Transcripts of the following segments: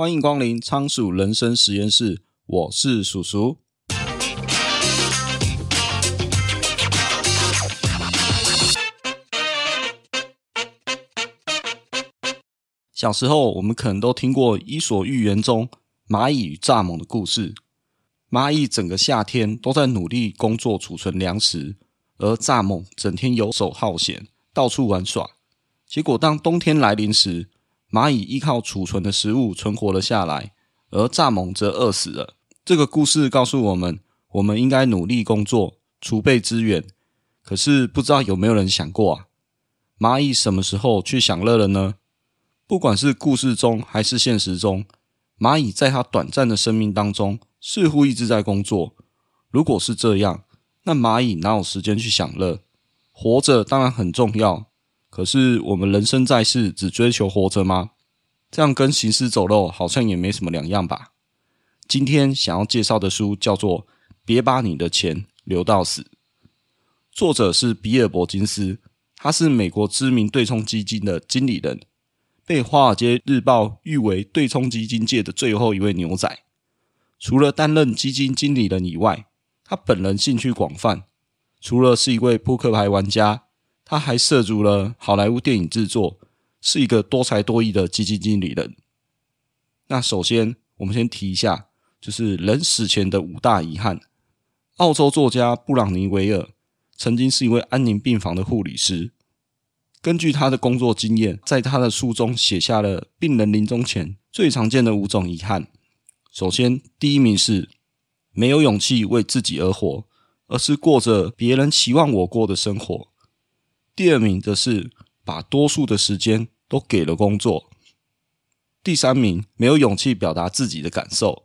欢迎光临仓鼠人生实验室，我是鼠鼠。小时候，我们可能都听过《伊索寓言》中蚂蚁与蚱蜢的故事。蚂蚁整个夏天都在努力工作储存粮食，而蚱蜢整天游手好闲，到处玩耍。结果，当冬天来临时，蚂蚁依靠储存的食物存活了下来，而蚱蜢则饿死了。这个故事告诉我们，我们应该努力工作，储备资源。可是，不知道有没有人想过啊，蚂蚁什么时候去享乐了呢？不管是故事中还是现实中，蚂蚁在它短暂的生命当中，似乎一直在工作。如果是这样，那蚂蚁哪有时间去享乐？活着当然很重要。可是我们人生在世，只追求活着吗？这样跟行尸走肉好像也没什么两样吧。今天想要介绍的书叫做《别把你的钱留到死》，作者是比尔·伯金斯，他是美国知名对冲基金的经理人，被《华尔街日报》誉为对冲基金界的最后一位牛仔。除了担任基金经理人以外，他本人兴趣广泛，除了是一位扑克牌玩家。他还涉足了好莱坞电影制作，是一个多才多艺的基金经理人。那首先，我们先提一下，就是人死前的五大遗憾。澳洲作家布朗尼维尔曾经是一位安宁病房的护理师，根据他的工作经验，在他的书中写下了病人临终前最常见的五种遗憾。首先，第一名是没有勇气为自己而活，而是过着别人期望我过的生活。第二名则是把多数的时间都给了工作。第三名没有勇气表达自己的感受。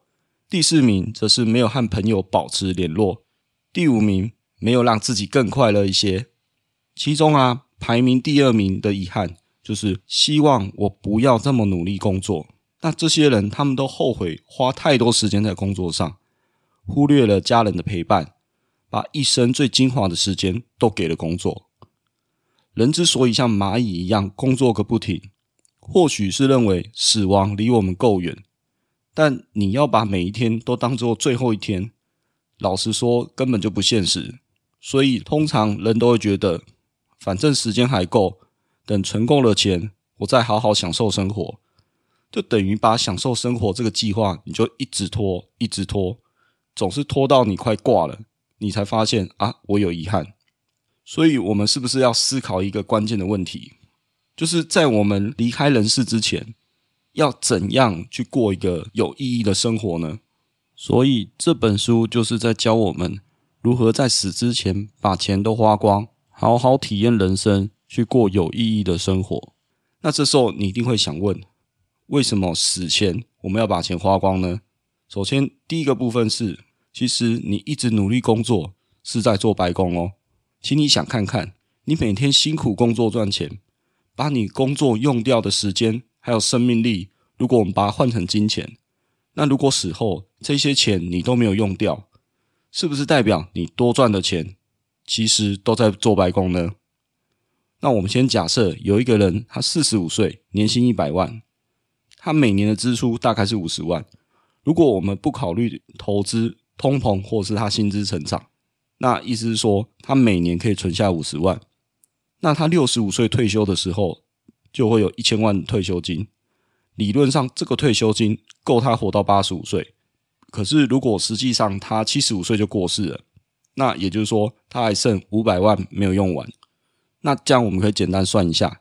第四名则是没有和朋友保持联络。第五名没有让自己更快乐一些。其中啊，排名第二名的遗憾就是希望我不要这么努力工作。那这些人他们都后悔花太多时间在工作上，忽略了家人的陪伴，把一生最精华的时间都给了工作。人之所以像蚂蚁一样工作个不停，或许是认为死亡离我们够远，但你要把每一天都当做最后一天，老实说根本就不现实。所以通常人都会觉得，反正时间还够，等存够了钱，我再好好享受生活，就等于把享受生活这个计划，你就一直拖，一直拖，总是拖到你快挂了，你才发现啊，我有遗憾。所以，我们是不是要思考一个关键的问题，就是在我们离开人世之前，要怎样去过一个有意义的生活呢？所以，这本书就是在教我们如何在死之前把钱都花光，好好体验人生，去过有意义的生活。那这时候，你一定会想问：为什么死前我们要把钱花光呢？首先，第一个部分是，其实你一直努力工作，是在做白工哦。请你想看看，你每天辛苦工作赚钱，把你工作用掉的时间还有生命力，如果我们把它换成金钱，那如果死后这些钱你都没有用掉，是不是代表你多赚的钱其实都在做白工呢？那我们先假设有一个人，他四十五岁，年薪一百万，他每年的支出大概是五十万。如果我们不考虑投资、通膨或是他薪资成长。那意思是说，他每年可以存下五十万，那他六十五岁退休的时候，就会有一千万退休金。理论上，这个退休金够他活到八十五岁。可是，如果实际上他七十五岁就过世了，那也就是说，他还剩五百万没有用完。那这样我们可以简单算一下，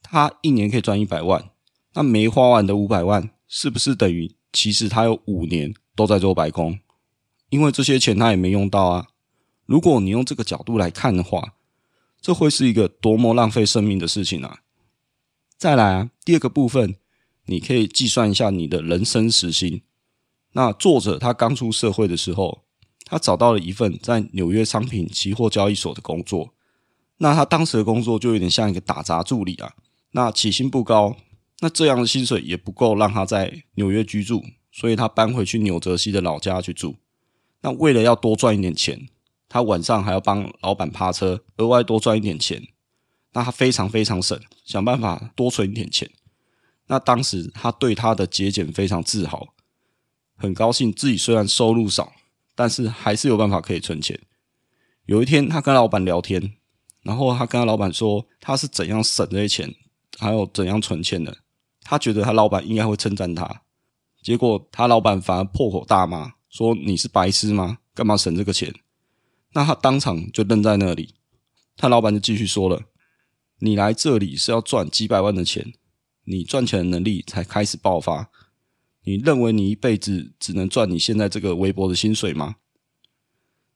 他一年可以赚一百万，那没花完的五百万，是不是等于其实他有五年都在做白工？因为这些钱他也没用到啊。如果你用这个角度来看的话，这会是一个多么浪费生命的事情啊！再来啊，第二个部分，你可以计算一下你的人生时薪。那作者他刚出社会的时候，他找到了一份在纽约商品期货交易所的工作。那他当时的工作就有点像一个打杂助理啊。那起薪不高，那这样的薪水也不够让他在纽约居住，所以他搬回去纽泽西的老家去住。那为了要多赚一点钱。他晚上还要帮老板趴车，额外多赚一点钱，那他非常非常省，想办法多存一点钱。那当时他对他的节俭非常自豪，很高兴自己虽然收入少，但是还是有办法可以存钱。有一天，他跟老板聊天，然后他跟他老板说他是怎样省这些钱，还有怎样存钱的。他觉得他老板应该会称赞他，结果他老板反而破口大骂，说：“你是白痴吗？干嘛省这个钱？”那他当场就愣在那里。他老板就继续说了：“你来这里是要赚几百万的钱，你赚钱的能力才开始爆发。你认为你一辈子只能赚你现在这个微薄的薪水吗？”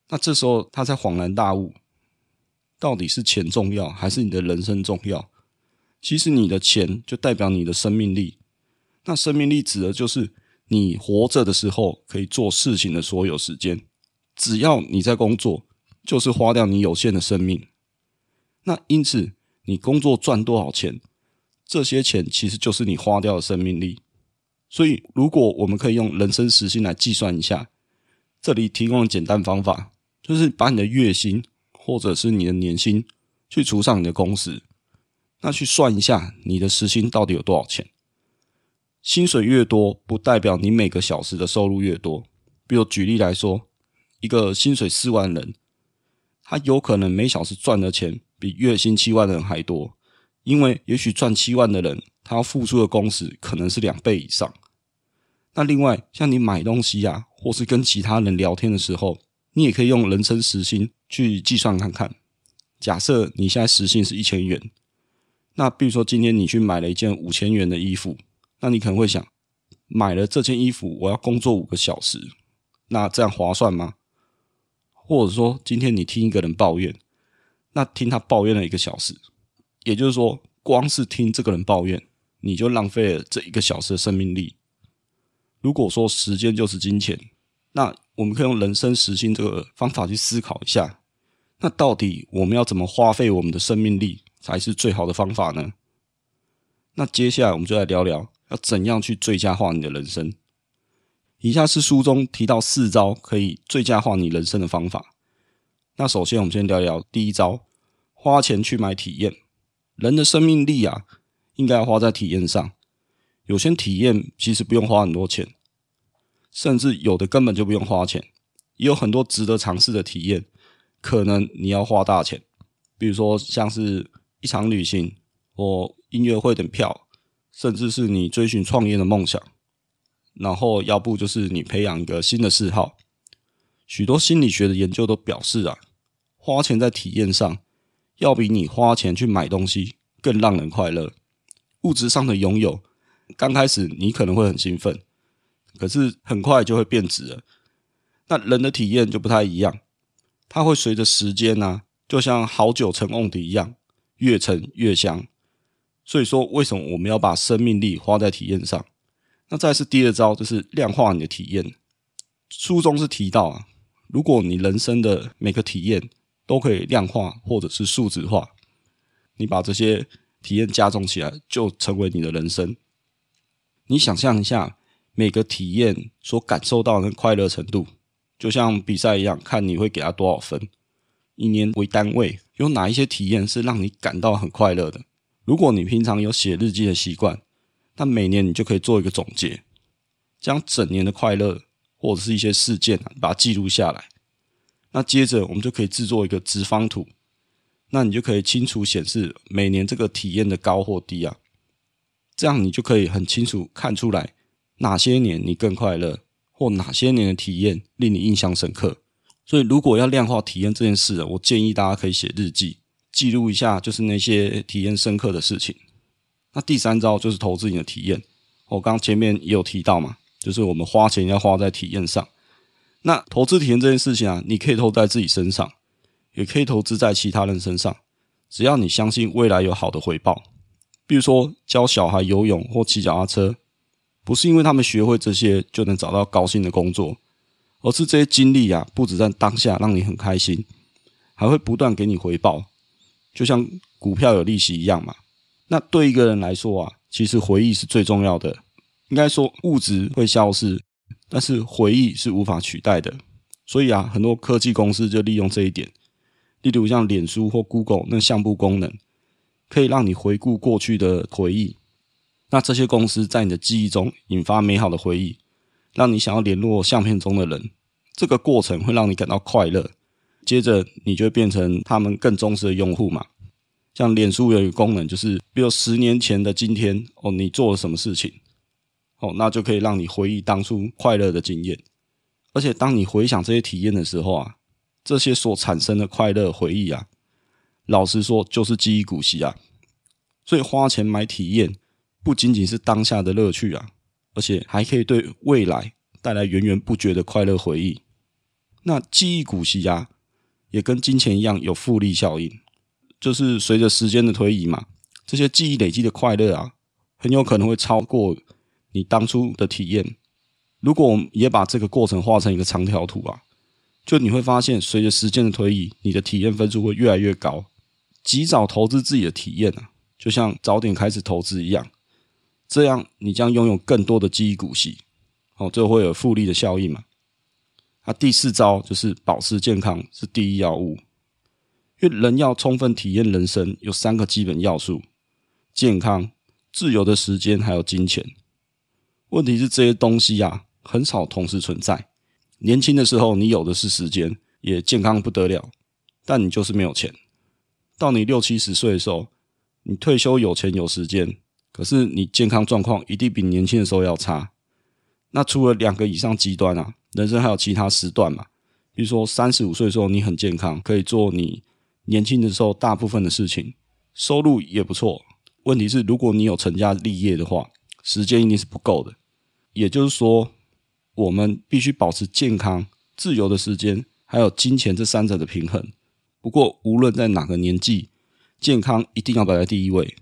那这时候他才恍然大悟，到底是钱重要，还是你的人生重要？其实你的钱就代表你的生命力，那生命力指的就是你活着的时候可以做事情的所有时间。只要你在工作，就是花掉你有限的生命。那因此，你工作赚多少钱，这些钱其实就是你花掉的生命力。所以，如果我们可以用人生时薪来计算一下，这里提供了简单方法。就是把你的月薪或者是你的年薪去除上你的工时，那去算一下你的时薪到底有多少钱。薪水越多，不代表你每个小时的收入越多。比如举例来说，一个薪水四万人，他有可能每小时赚的钱比月薪七万的人还多，因为也许赚七万的人，他要付出的工时可能是两倍以上。那另外，像你买东西啊，或是跟其他人聊天的时候，你也可以用人生时薪去计算看看。假设你现在时薪是一千元，那比如说今天你去买了一件五千元的衣服，那你可能会想，买了这件衣服我要工作五个小时，那这样划算吗？或者说今天你听一个人抱怨，那听他抱怨了一个小时，也就是说，光是听这个人抱怨，你就浪费了这一个小时的生命力。如果说时间就是金钱，那我们可以用人生时薪这个方法去思考一下，那到底我们要怎么花费我们的生命力才是最好的方法呢？那接下来我们就来聊聊要怎样去最佳化你的人生。以下是书中提到四招可以最佳化你人生的方法。那首先我们先聊聊第一招：花钱去买体验。人的生命力啊，应该要花在体验上。有些体验其实不用花很多钱。甚至有的根本就不用花钱，也有很多值得尝试的体验，可能你要花大钱，比如说像是一场旅行或音乐会等票，甚至是你追寻创业的梦想，然后要不就是你培养一个新的嗜好。许多心理学的研究都表示啊，花钱在体验上，要比你花钱去买东西更让人快乐。物质上的拥有，刚开始你可能会很兴奋。可是很快就会变质了。那人的体验就不太一样，它会随着时间呢、啊，就像好酒陈瓮底一样，越陈越香。所以说，为什么我们要把生命力花在体验上？那再是第二招，就是量化你的体验。书中是提到啊，如果你人生的每个体验都可以量化或者是数值化，你把这些体验加重起来，就成为你的人生。你想象一下。每个体验所感受到的快乐程度，就像比赛一样，看你会给他多少分。以年为单位，有哪一些体验是让你感到很快乐的？如果你平常有写日记的习惯，那每年你就可以做一个总结，将整年的快乐或者是一些事件，把它记录下来。那接着我们就可以制作一个直方图，那你就可以清楚显示每年这个体验的高或低啊。这样你就可以很清楚看出来。哪些年你更快乐，或哪些年的体验令你印象深刻？所以，如果要量化体验这件事，我建议大家可以写日记，记录一下，就是那些体验深刻的事情。那第三招就是投资你的体验。我刚前面也有提到嘛，就是我们花钱要花在体验上。那投资体验这件事情啊，你可以投在自己身上，也可以投资在其他人身上，只要你相信未来有好的回报。比如说教小孩游泳或骑脚踏车。不是因为他们学会这些就能找到高薪的工作，而是这些经历啊，不止在当下让你很开心，还会不断给你回报，就像股票有利息一样嘛。那对一个人来说啊，其实回忆是最重要的。应该说物质会消失，但是回忆是无法取代的。所以啊，很多科技公司就利用这一点，例如像脸书或 Google 那相簿功能，可以让你回顾过去的回忆。那这些公司在你的记忆中引发美好的回忆，让你想要联络相片中的人。这个过程会让你感到快乐，接着你就会变成他们更忠实的用户嘛。像脸书有一个功能，就是比如十年前的今天，哦，你做了什么事情，哦，那就可以让你回忆当初快乐的经验。而且当你回想这些体验的时候啊，这些所产生的快乐回忆啊，老实说就是记忆股息啊。所以花钱买体验，不仅仅是当下的乐趣啊，而且还可以对未来带来源源不绝的快乐回忆。那记忆股息啊，也跟金钱一样有复利效应，就是随着时间的推移嘛，这些记忆累积的快乐啊，很有可能会超过你当初的体验。如果我们也把这个过程画成一个长条图啊，就你会发现，随着时间的推移，你的体验分数会越来越高。及早投资自己的体验啊，就像早点开始投资一样，这样你将拥有更多的记忆股息。哦，这会有复利的效应嘛。啊、第四招就是保持健康是第一要务，因为人要充分体验人生，有三个基本要素：健康、自由的时间，还有金钱。问题是这些东西呀、很少同时存在。年轻的时候你有的是时间，也健康不得了，但你就是没有钱。到你六七十岁的时候，你退休有钱有时间，可是你健康状况一定比年轻的时候要差。那除了两个以上极端啊。人生还有其他时段嘛？比如说三十五岁的时候你很健康，可以做你年轻的时候大部分的事情，收入也不错。问题是，如果你有成家立业的话，时间一定是不够的。也就是说，我们必须保持健康、自由的时间，还有金钱这三者的平衡。不过，无论在哪个年纪，健康一定要摆在第一位，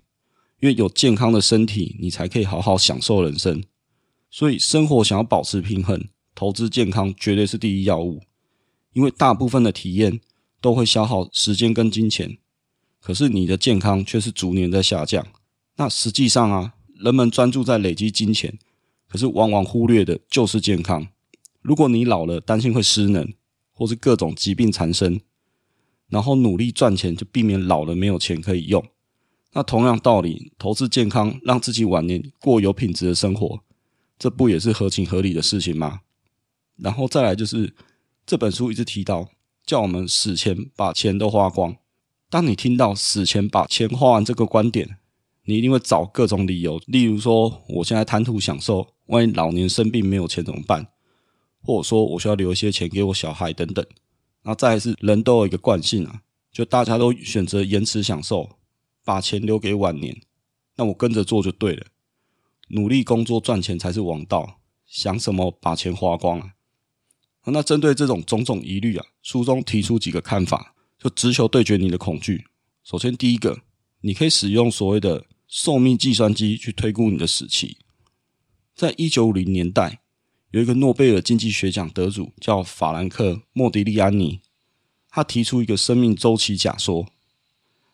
因为有健康的身体，你才可以好好享受人生。所以，生活想要保持平衡。投资健康绝对是第一要务，因为大部分的体验都会消耗时间跟金钱，可是你的健康却是逐年在下降。那实际上啊，人们专注在累积金钱，可是往往忽略的就是健康。如果你老了担心会失能，或是各种疾病缠身，然后努力赚钱就避免老了没有钱可以用。那同样道理，投资健康，让自己晚年过有品质的生活，这不也是合情合理的事情吗？然后再来就是这本书一直提到，叫我们死前把钱都花光。当你听到死前把钱花完这个观点，你一定会找各种理由，例如说我现在贪图享受，万一老年生病没有钱怎么办？或者说我需要留一些钱给我小孩等等。然后再来是人都有一个惯性啊，就大家都选择延迟享受，把钱留给晚年。那我跟着做就对了，努力工作赚钱才是王道。想什么把钱花光啊？那针对这种种种疑虑啊，书中提出几个看法，就直球对决你的恐惧。首先，第一个，你可以使用所谓的寿命计算机去推估你的死期。在一九五零年代，有一个诺贝尔经济学奖得主叫法兰克·莫迪利安尼，他提出一个生命周期假说。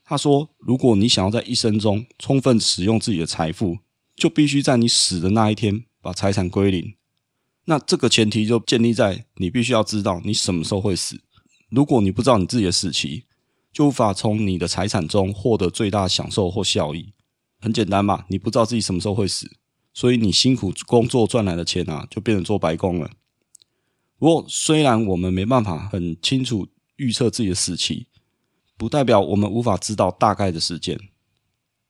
他说，如果你想要在一生中充分使用自己的财富，就必须在你死的那一天把财产归零。那这个前提就建立在你必须要知道你什么时候会死。如果你不知道你自己的死期，就无法从你的财产中获得最大享受或效益。很简单嘛，你不知道自己什么时候会死，所以你辛苦工作赚来的钱啊，就变成做白工了。不过，虽然我们没办法很清楚预测自己的死期，不代表我们无法知道大概的时间。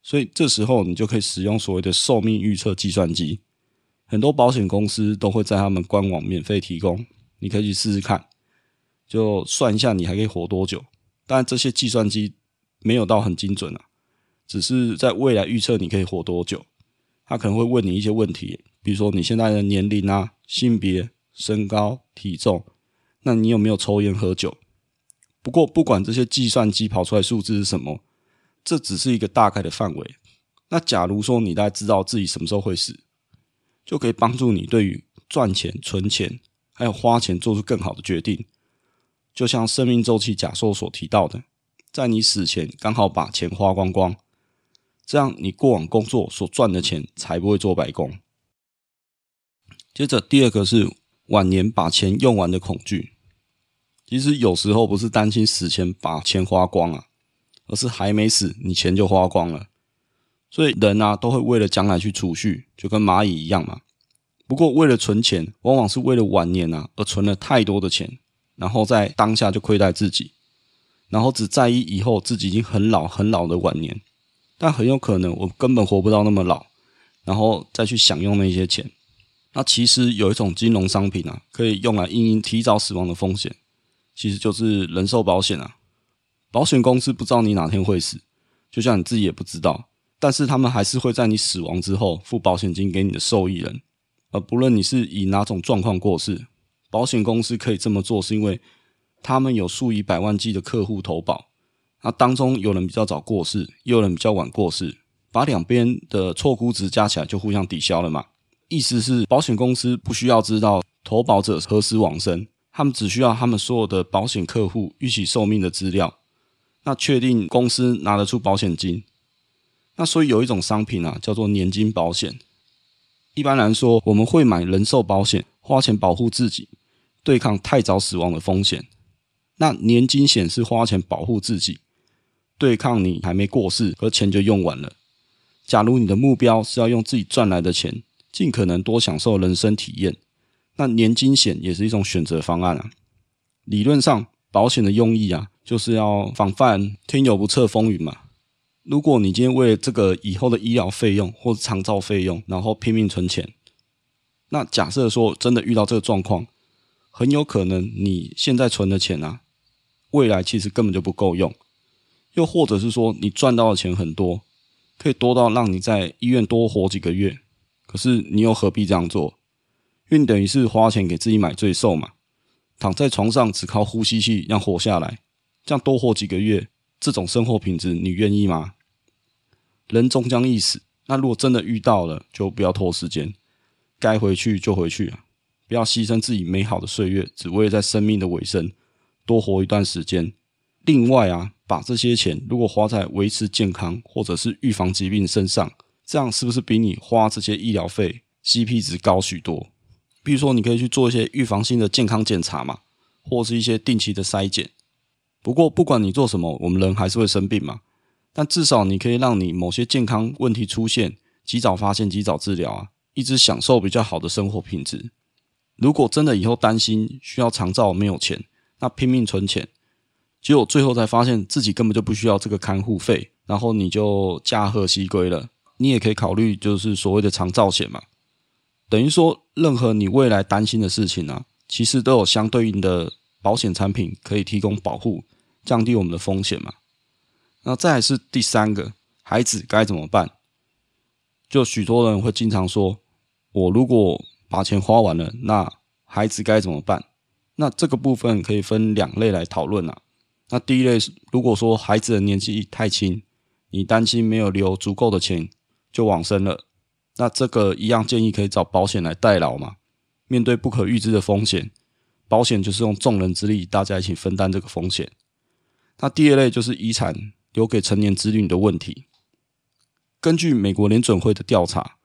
所以这时候你就可以使用所谓的寿命预测计算机。很多保险公司都会在他们官网免费提供，你可以去试试看，就算一下你还可以活多久。但这些计算机没有到很精准啊，只是在未来预测你可以活多久。他可能会问你一些问题，比如说你现在的年龄啊、性别、身高、体重，那你有没有抽烟喝酒？不过不管这些计算机跑出来数字是什么，这只是一个大概的范围。那假如说你大概知道自己什么时候会死，就可以帮助你对于赚钱、存钱还有花钱做出更好的决定。就像生命周期假说所提到的，在你死前刚好把钱花光光，这样你过往工作所赚的钱才不会做白工。接着第二个是晚年把钱用完的恐惧。其实有时候不是担心死前把钱花光啊，而是还没死，你钱就花光了。所以人啊都会为了将来去储蓄，就跟蚂蚁一样嘛。不过为了存钱，往往是为了晚年啊而存了太多的钱，然后在当下就亏待自己，然后只在意以后自己已经很老很老的晚年，但很有可能我根本活不到那么老，然后再去享用那些钱。那其实有一种金融商品啊，可以用来应应提早死亡的风险，其实就是人寿保险啊。保险公司不知道你哪天会死，就像你自己也不知道，但是他们还是会在你死亡之后付保险金给你的受益人。而不论你是以哪种状况过世，保险公司可以这么做，是因为他们有数以百万计的客户投保。那当中有人比较早过世，也有人比较晚过世，把两边的错估值加起来就互相抵消了嘛。意思是，保险公司不需要知道投保者何时往生，他们只需要他们所有的保险客户预期寿命的资料，那确定公司拿得出保险金。那所以有一种商品啊，叫做年金保险。一般来说，我们会买人寿保险，花钱保护自己，对抗太早死亡的风险。那年金险是花钱保护自己，对抗你还没过世，而钱就用完了。假如你的目标是要用自己赚来的钱。尽可能多享受人生体验，那年金险也是一种选择方案啊。理论上，保险的用意啊，就是要防范天有不测风云嘛。如果你今天为了这个以后的医疗费用或者长照费用，然后拼命存钱，那假设说真的遇到这个状况，很有可能你现在存的钱啊，未来其实根本就不够用。又或者是说，你赚到的钱很多，可以多到让你在医院多活几个月。可是你又何必这样做？因为等于是花钱给自己买罪受嘛。躺在床上只靠呼吸器让活下来，这样多活几个月，这种生活品质你愿意吗？人终将一死，那如果真的遇到了，就不要拖时间，该回去就回去啊，不要牺牲自己美好的岁月，只为了在生命的尾声多活一段时间。另外啊，把这些钱如果花在维持健康或者是预防疾病身上。这样是不是比你花这些医疗费 CP 值高许多？比如说，你可以去做一些预防性的健康检查嘛，或是一些定期的筛检。不过，不管你做什么，我们人还是会生病嘛。但至少你可以让你某些健康问题出现，及早发现、及早治疗啊，一直享受比较好的生活品质。如果真的以后担心需要长照没有钱，那拼命存钱，结果最后才发现自己根本就不需要这个看护费，然后你就驾鹤西归了。你也可以考虑，就是所谓的长照险嘛，等于说，任何你未来担心的事情啊，其实都有相对应的保险产品可以提供保护，降低我们的风险嘛。那再来是第三个，孩子该怎么办？就许多人会经常说，我如果把钱花完了，那孩子该怎么办？那这个部分可以分两类来讨论啊。那第一类是，如果说孩子的年纪太轻，你担心没有留足够的钱。就往生了，那这个一样建议可以找保险来代劳嘛。面对不可预知的风险，保险就是用众人之力，大家一起分担这个风险。那第二类就是遗产留给成年子女的问题。根据美国联准会的调查，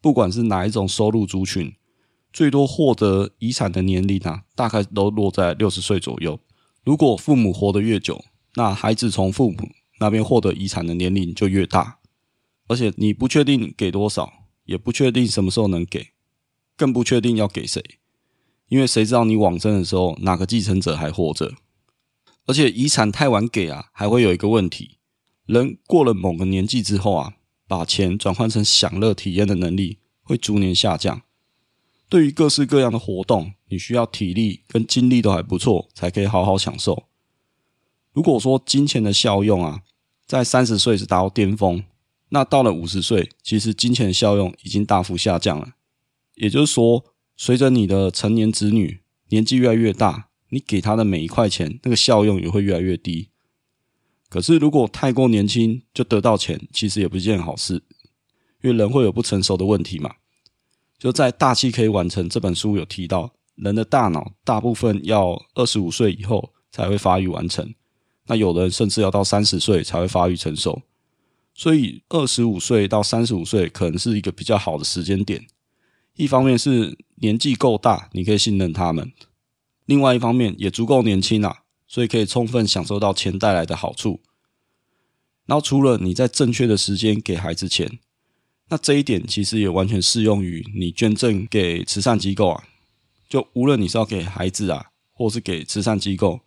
不管是哪一种收入族群，最多获得遗产的年龄啊，大概都落在六十岁左右。如果父母活得越久，那孩子从父母那边获得遗产的年龄就越大。而且你不确定给多少，也不确定什么时候能给，更不确定要给谁，因为谁知道你往生的时候哪个继承者还活着？而且遗产太晚给啊，还会有一个问题：人过了某个年纪之后啊，把钱转换成享乐体验的能力会逐年下降。对于各式各样的活动，你需要体力跟精力都还不错，才可以好好享受。如果说金钱的效用啊，在三十岁是达到巅峰。那到了五十岁，其实金钱效用已经大幅下降了。也就是说，随着你的成年子女年纪越来越大，你给他的每一块钱，那个效用也会越来越低。可是，如果太过年轻就得到钱，其实也不是件好事，因为人会有不成熟的问题嘛。就在《大器可以完成》这本书有提到，人的大脑大部分要二十五岁以后才会发育完成，那有的人甚至要到三十岁才会发育成熟。所以，二十五岁到三十五岁可能是一个比较好的时间点。一方面是年纪够大，你可以信任他们；另外一方面也足够年轻啊，所以可以充分享受到钱带来的好处。然后除了你在正确的时间给孩子钱，那这一点其实也完全适用于你捐赠给慈善机构啊。就无论你是要给孩子啊，或是给慈善机构，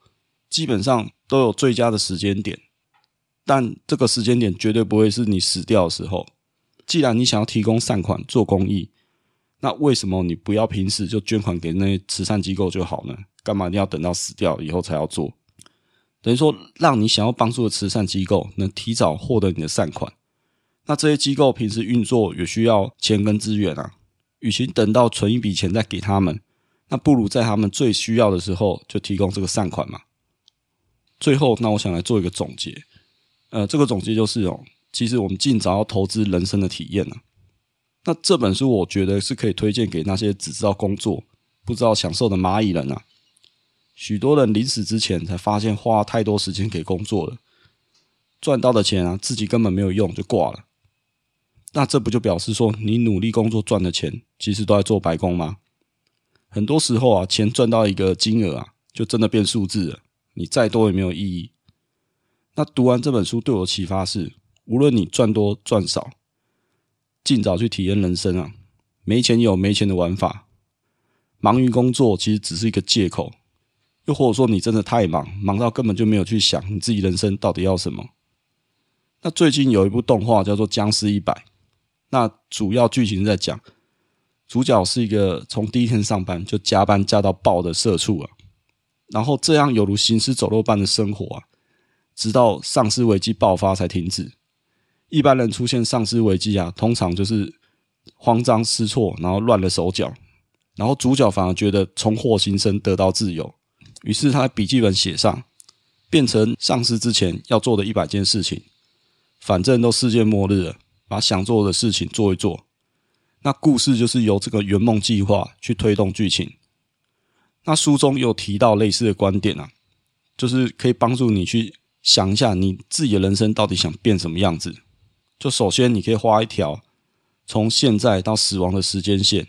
基本上都有最佳的时间点。但这个时间点绝对不会是你死掉的时候。既然你想要提供善款做公益，那为什么你不要平时就捐款给那些慈善机构就好呢？干嘛一定要等到死掉以后才要做？等于说，让你想要帮助的慈善机构能提早获得你的善款。那这些机构平时运作也需要钱跟资源啊。与其等到存一笔钱再给他们，那不如在他们最需要的时候就提供这个善款嘛。最后，那我想来做一个总结。呃，这个总结就是哦，其实我们尽早要投资人生的体验啊。那这本书我觉得是可以推荐给那些只知道工作不知道享受的蚂蚁人啊。许多人临死之前才发现花太多时间给工作了，赚到的钱啊，自己根本没有用就挂了。那这不就表示说，你努力工作赚的钱，其实都在做白工吗？很多时候啊，钱赚到一个金额啊，就真的变数字了，你再多也没有意义。那读完这本书对我的启发是，无论你赚多赚少，尽早去体验人生啊。没钱有没钱的玩法，忙于工作其实只是一个借口。又或者说你真的太忙，忙到根本就没有去想你自己人生到底要什么。那最近有一部动画叫做《僵尸一百》，那主要剧情在讲主角是一个从第一天上班就加班加到爆的社畜啊，然后这样犹如行尸走肉般的生活啊，直到丧尸危机爆发才停止。一般人出现丧尸危机啊，通常就是慌张失措，然后乱了手脚，然后主角反而觉得重获新生，得到自由。于是他在笔记本写上，变成丧尸之前要做的一百件事情。反正都世界末日了，把想做的事情做一做。那故事就是由这个圆梦计划去推动剧情。那书中有提到类似的观点啊，就是可以帮助你去想一下你自己的人生到底想变什么样子。就首先你可以画一条从现在到死亡的时间线。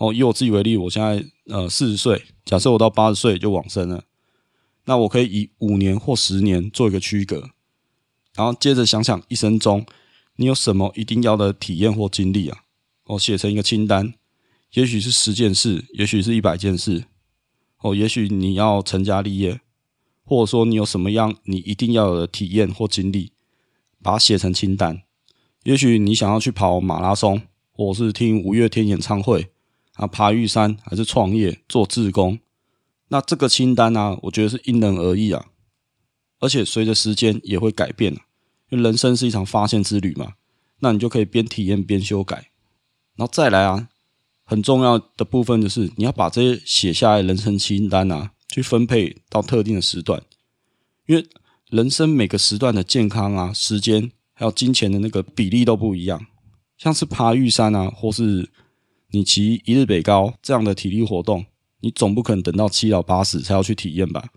哦，以我自己为例，我现在呃四十岁，假设我到八十岁就往生了，那我可以以五年或十年做一个区隔，然后接着想想一生中你有什么一定要的体验或经历啊？哦，写成一个清单，也许是十件事，也许是一百件事，哦，也许你要成家立业，或者说你有什么样你一定要有的体验或经历，把它写成清单。也许你想要去跑马拉松，或者是听五月天演唱会。啊，爬玉山还是创业做志工，那这个清单呢、啊？我觉得是因人而异啊，而且随着时间也会改变，因为人生是一场发现之旅嘛。那你就可以边体验边修改，然后再来啊，很重要的部分就是你要把这些写下来的人生清单啊，去分配到特定的时段，因为人生每个时段的健康啊、时间还有金钱的那个比例都不一样，像是爬玉山啊，或是。你骑一日北高这样的体力活动，你总不可能等到七老八十才要去体验吧？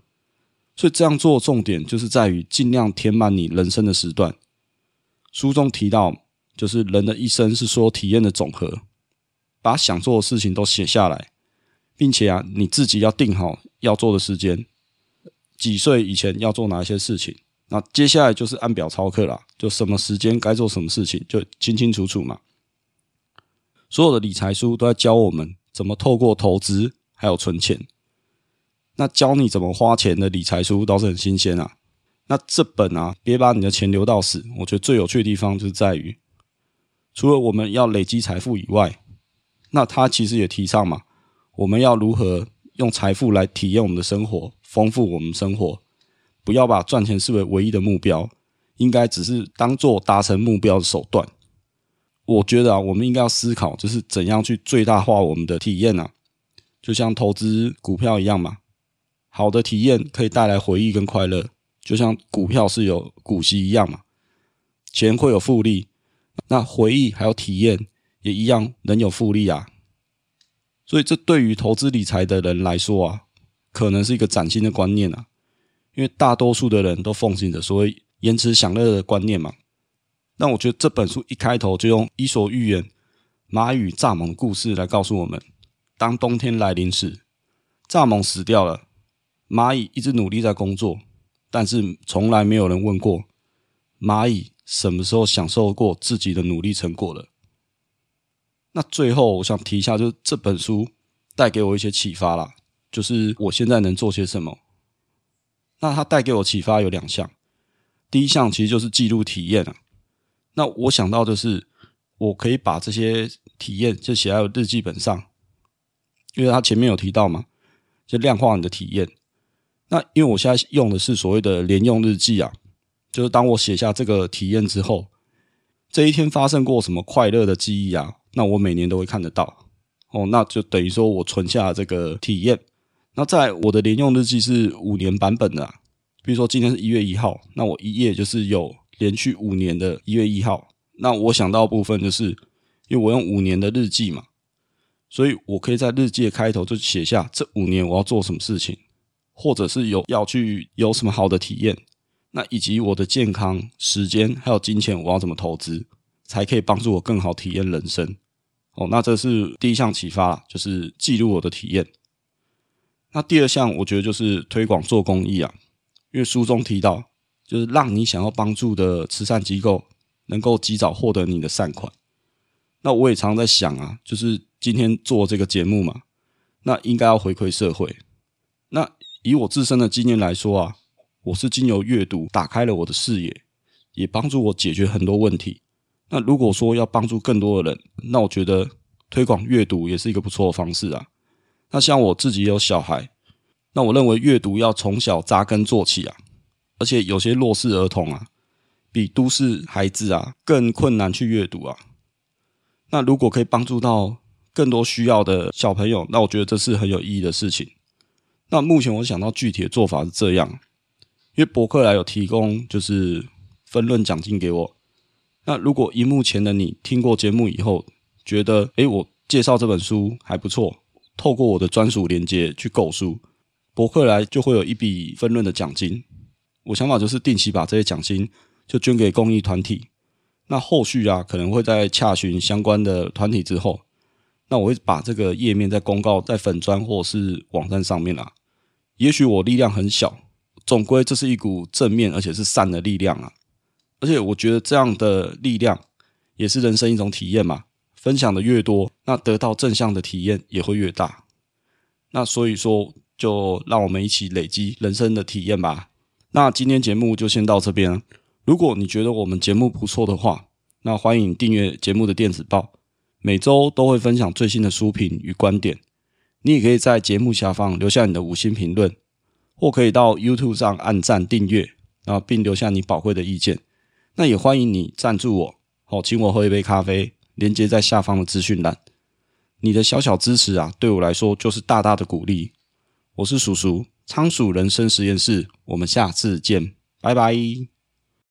所以这样做重点就是在于尽量填满你人生的时段。书中提到，就是人的一生是说体验的总和，把想做的事情都写下来，并且啊，你自己要定好要做的时间，几岁以前要做哪些事情，那接下来就是按表操课啦，就什么时间该做什么事情，就清清楚楚嘛。所有的理财书都在教我们怎么透过投资还有存钱。那教你怎么花钱的理财书倒是很新鲜啊。那这本啊，别把你的钱留到死。我觉得最有趣的地方就是在于，除了我们要累积财富以外，那他其实也提倡嘛，我们要如何用财富来体验我们的生活，丰富我们生活。不要把赚钱视为唯一的目标，应该只是当做达成目标的手段。我觉得啊，我们应该要思考，就是怎样去最大化我们的体验啊，就像投资股票一样嘛。好的体验可以带来回忆跟快乐，就像股票是有股息一样嘛。钱会有复利，那回忆还有体验也一样能有复利啊。所以这对于投资理财的人来说啊，可能是一个崭新的观念啊，因为大多数的人都奉行着所谓延迟享乐的观念嘛。那我觉得这本书一开头就用《伊索寓言》蚂蚁与蚱蜢的故事来告诉我们：当冬天来临时，蚱蜢死掉了，蚂蚁一直努力在工作，但是从来没有人问过蚂蚁什么时候享受过自己的努力成果了？那最后我想提一下，就是这本书带给我一些启发啦，就是我现在能做些什么。那它带给我启发有两项，第一项其实就是记录体验啊。那我想到的是，我可以把这些体验就写在日记本上，因为他前面有提到嘛，就量化你的体验。那因为我现在用的是所谓的连用日记啊，就是当我写下这个体验之后，这一天发生过什么快乐的记忆啊，那我每年都会看得到哦，那就等于说我存下这个体验。那在我的连用日记是五年版本的，比如说今天是一月一号，那我一页就是有连续五年的一月一号。那我想到部分就是，因为我用五年的日记嘛，所以我可以在日记的开头就写下这五年我要做什么事情，或者是有要去有什么好的体验，那以及我的健康、时间还有金钱我要怎么投资，才可以帮助我更好体验人生。哦，那这是第一项启发，就是记录我的体验。那第二项我觉得就是推广做公益啊，因为书中提到，就是让你想要帮助的慈善机构。能够及早获得你的善款，那我也常在想啊，就是今天做这个节目嘛，那应该要回馈社会。那以我自身的经验来说啊，我是经由阅读打开了我的视野，也帮助我解决很多问题。那如果说要帮助更多的人，那我觉得推广阅读也是一个不错的方式啊。那像我自己有小孩，那我认为阅读要从小扎根做起啊，而且有些弱势儿童啊。比都市孩子啊更困难去阅读啊，那如果可以帮助到更多需要的小朋友，那我觉得这是很有意义的事情。那目前我想到具体的做法是这样，因为博客来有提供就是分润奖金给我。那如果荧幕前的你听过节目以后觉得，诶，我介绍这本书还不错，透过我的专属链接去购书，博客来就会有一笔分润的奖金。我想法就是定期把这些奖金。就捐给公益团体，那后续啊可能会在洽询相关的团体之后，那我会把这个页面在公告在粉砖或是网站上面啊。也许我力量很小，总归这是一股正面而且是善的力量啊。而且我觉得这样的力量也是人生一种体验嘛。分享的越多，那得到正向的体验也会越大。那所以说，就让我们一起累积人生的体验吧。那今天节目就先到这边。如果你觉得我们节目不错的话，那欢迎订阅节目的电子报，每周都会分享最新的书评与观点。你也可以在节目下方留下你的五星评论，或可以到 YouTube 上按赞订阅，然后并留下你宝贵的意见。那也欢迎你赞助我，好，请我喝一杯咖啡，连接在下方的资讯栏。你的小小支持啊，对我来说就是大大的鼓励。我是叔叔，仓鼠人生实验室，我们下次见，拜拜。